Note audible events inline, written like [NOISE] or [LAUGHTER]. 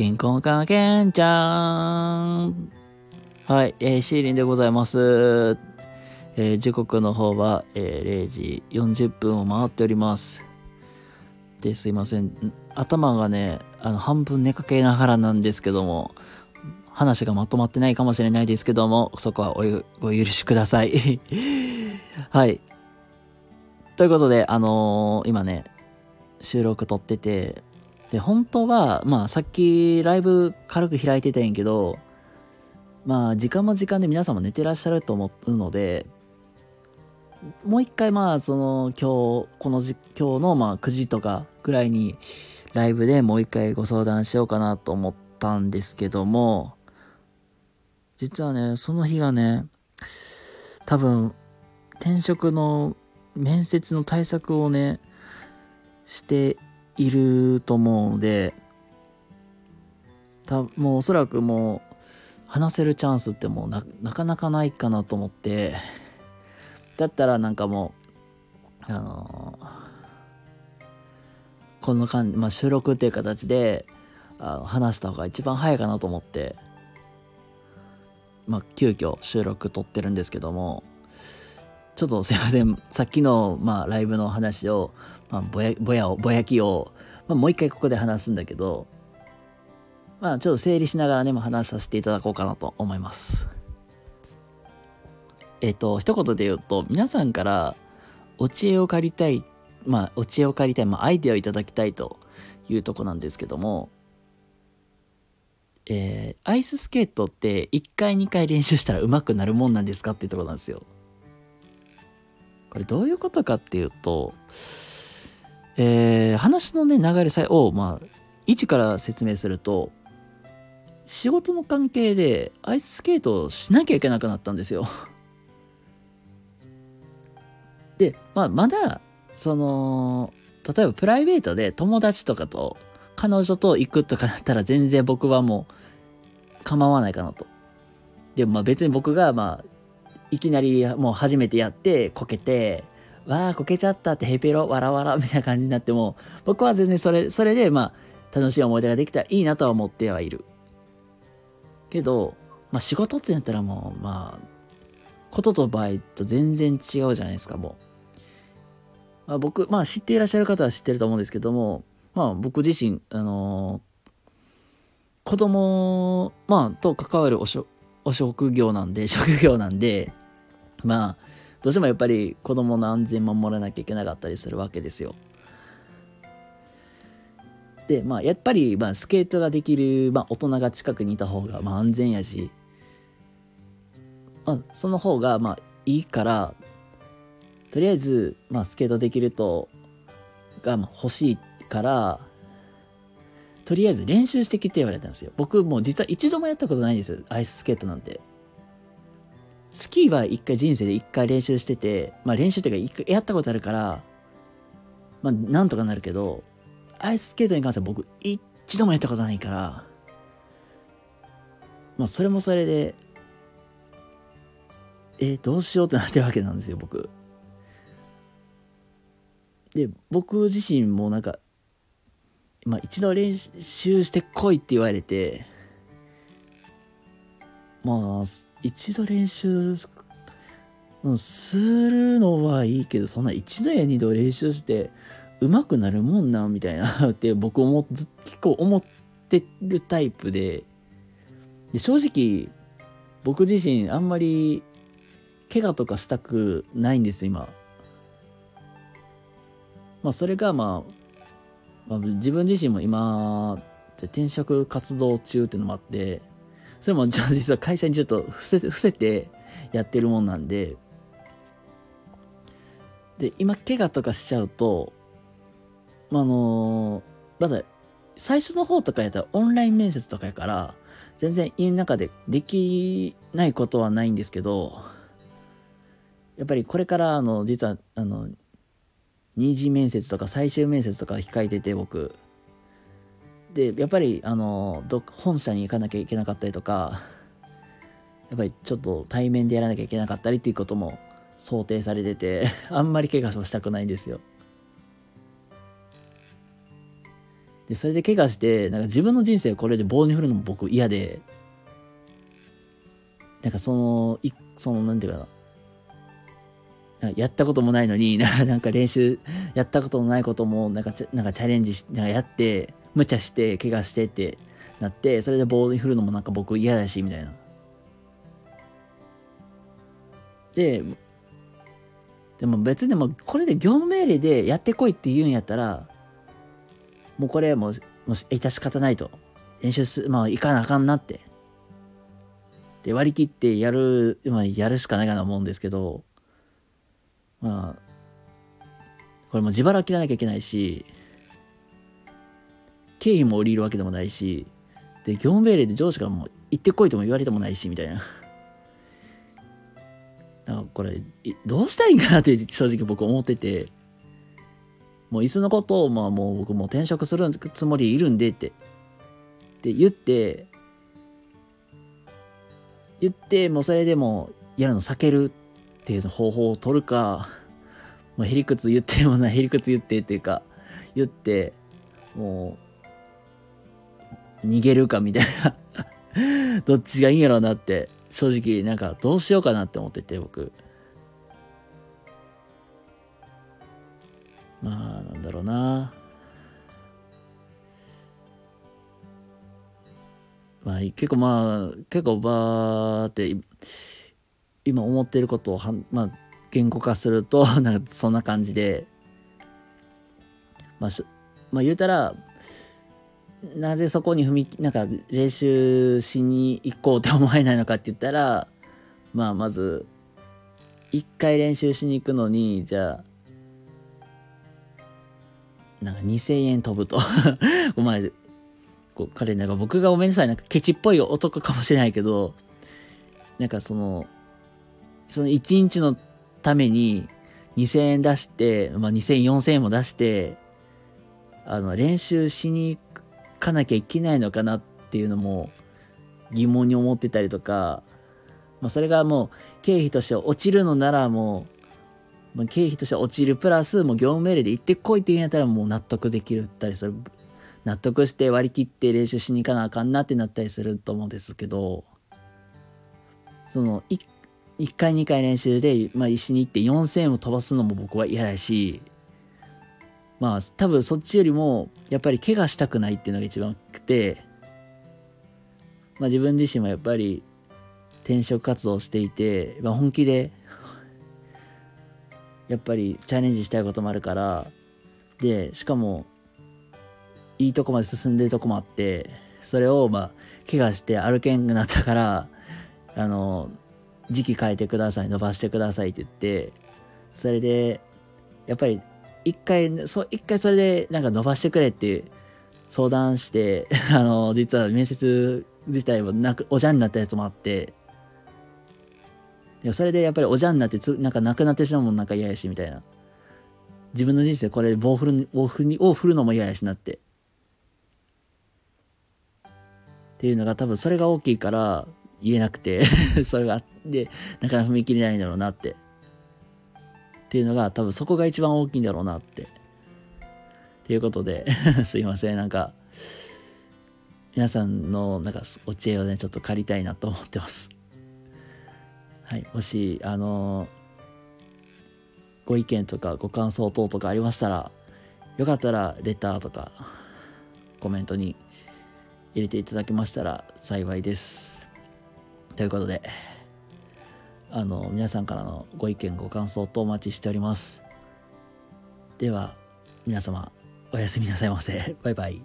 健康かけんちゃん。はい、えー、シーリンでございます。えー、時刻の方は、えー、0時40分を回っております。で、すいません。頭がね、あの、半分寝かけながらなんですけども、話がまとまってないかもしれないですけども、そこはお許しください。[LAUGHS] はい。ということで、あのー、今ね、収録撮ってて、で、本当は、まあ、さっきライブ軽く開いてたんやけど、まあ、時間も時間で皆さんも寝てらっしゃると思うので、もう一回、まあ、その、今日、このじ、今日の、まあ、9時とかぐらいに、ライブでもう一回ご相談しようかなと思ったんですけども、実はね、その日がね、多分、転職の面接の対策をね、していると思うので、たもうおそらくもう話せるチャンスってもうなかなかないかなと思って、だったらなんかもう、あのー、この間、まあ、収録っていう形であの話した方が一番早いかなと思って、まあ、急遽収録撮ってるんですけども、ちょっとすいません、さっきの、まあ、ライブの話を、まあ、ぼや、ぼやを、ぼやきを、まあ、もう一回ここで話すんだけど、まあ、ちょっと整理しながらね、も話させていただこうかなと思います。えっ、と、一言で言うと、皆さんからお知恵を借りたい、まあ、お知恵を借りたい、まあ、アイデアをいただきたいというとこなんですけども、えー、アイススケートって1回2回練習したら上手くなるもんなんですかっていうとこなんですよ。これどういうことかっていうと、えー、話のね、流れさえを、まあ、一から説明すると、仕事の関係でアイススケートをしなきゃいけなくなったんですよ [LAUGHS] で、まあ、まだ、その、例えばプライベートで友達とかと、彼女と行くとかだったら全然僕はもう構わないかなと。でもまあ別に僕がまあいきなりもう初めてやってこけてわあこけちゃったってヘペロわらわらみたいな感じになっても僕は全然それそれでまあ楽しい思い出ができたらいいなとは思ってはいる。けど、まあ、仕事ってなったらもうまあことと場合と全然違うじゃないですかもう、まあ、僕まあ知っていらっしゃる方は知ってると思うんですけどもまあ僕自身あのー、子供まあと関わるおしょお職業なんで職業なんでまあどうしてもやっぱり子供の安全守らなきゃいけなかったりするわけですよ。でまあやっぱり、まあ、スケートができる、まあ、大人が近くにいた方が、まあ、安全やし、まあ、その方がまあいいからとりあえず、まあ、スケートできるとがまあ欲しいからとりあえず練習してきて言われたんですよ僕も実は一度もやったことないんですよアイススケートなんてスキーは一回人生で一回練習してて、まあ練習っていうか一回やったことあるから、まあなんとかなるけど、アイススケートに関しては僕一度もやったことないから、まあそれもそれで、えー、どうしようってなってるわけなんですよ、僕。で、僕自身もなんか、まあ一度練習してこいって言われて、まあ、一度練習するのはいいけど、そんな一度や二度練習して上手くなるもんな、みたいな [LAUGHS] って僕も結構思ってるタイプで、で正直、僕自身あんまり怪我とかしたくないんです、今。まあそれがまあ、まあ、自分自身も今、転職活動中っていうのもあって、それも実は会社にちょっと伏せ伏せてやってるもんなんで、で、今、怪我とかしちゃうと、あのまだ、最初の方とかやったらオンライン面接とかやから、全然家の中でできないことはないんですけど、やっぱりこれから、あの、実は、あの、二次面接とか最終面接とか控えてて、僕、でやっぱりあの本社に行かなきゃいけなかったりとかやっぱりちょっと対面でやらなきゃいけなかったりっていうことも想定されてて [LAUGHS] あんまり怪我をしたくないんですよ。で、それで怪我して、なんか自分の人生をこれで棒に振るのも僕嫌で、なんかその、い、その、なんていうかな、やったこともないのに、なんか練習、やったことのないことも、なんか、なんかチャレンジし、なんかやって、無茶して、怪我してってなって、それで棒に振るのもなんか僕嫌だし、みたいな。で、でも別にもこれで業務命令でやってこいって言うんやったら、もうこれもう、もう致し方ないと。練習す、まあ行かなあかんなって。で、割り切ってやる、まあやるしかないかな思うんですけど、まあ、これも自腹切らなきゃいけないし、経費も降りるわけでもないし、で、業務命令で上司からも行ってこいとも言われてもないし、みたいな。だからこれ、どうしたいんかなって正直僕思ってて、もういっそのことを、まあもう僕も転職するつもりいるんでって、って言って、言って、もうそれでもやるの避けるっていう方法を取るか、もうへりくつ言ってもない、へりくつ言ってっていうか、言って、もう、逃げるかみたいな。[LAUGHS] どっちがいいんやろうなって正直なんかどうしようかなって思ってて僕。まあなんだろうな。まあ結構まあ結構バーって今思ってることをはまあ言語化すると [LAUGHS] なんかそんな感じで。まあまあ言うたらなぜそこに踏みなんか練習しに行こうって思えないのかって言ったらまあまず一回練習しに行くのにじゃあなんか2000円飛ぶと。[LAUGHS] お前こう彼なんか僕がごめんなさいなんかケチっぽい男かもしれないけどなんかそのその1日のために2000円出して、まあ、2000、4000円も出して、あの、練習しに行かなきゃいけないのかなっていうのも疑問に思ってたりとか、まあ、それがもう経費として落ちるのならもう、まあ、経費として落ちるプラスもう業務命令で行ってこいって言うんやったらもう納得できるったりする。納得して割り切って練習しに行かなあかんなってなったりすると思うんですけどその 1, 1回2回練習で、まあ、石に行って4000円を飛ばすのも僕は嫌だしまあ多分そっちよりもやっぱり怪我したくないっていうのが一番くて、まあ、自分自身もやっぱり転職活動をしていて、まあ、本気でやっぱりチャレンジしたいこともあるからでしかもいいとこまで進んでるとこもあってそれをまあ怪我して歩けんくなったからあの時期変えてください伸ばしてくださいって言ってそれでやっぱり一回、そ一回それでなんか伸ばしてくれって相談して、[LAUGHS] あの、実は面接自体はなく、おじゃんになったやつもあって、でそれでやっぱりおじゃんになってつ、なんかなくなってしまうもんなんか嫌やし、みたいな。自分の人生これ棒振る、棒振に、を振るのも嫌やしなって。っていうのが多分それが大きいから言えなくて [LAUGHS] それがあって、なかなか踏み切れないんだろうなって。っていうのが多分そこが一番大きいんだろうなって。ということで [LAUGHS] すいません、なんか、皆さんのなんかお知恵をね、ちょっと借りたいなと思ってます。はい、もし、あのご意見とかご感想等とかありましたら、よかったらレターとかコメントに入れていただけましたら幸いです。ということで、あの皆さんからのご意見ご感想とお待ちしております。では皆様おやすみなさいませ。バイバイ。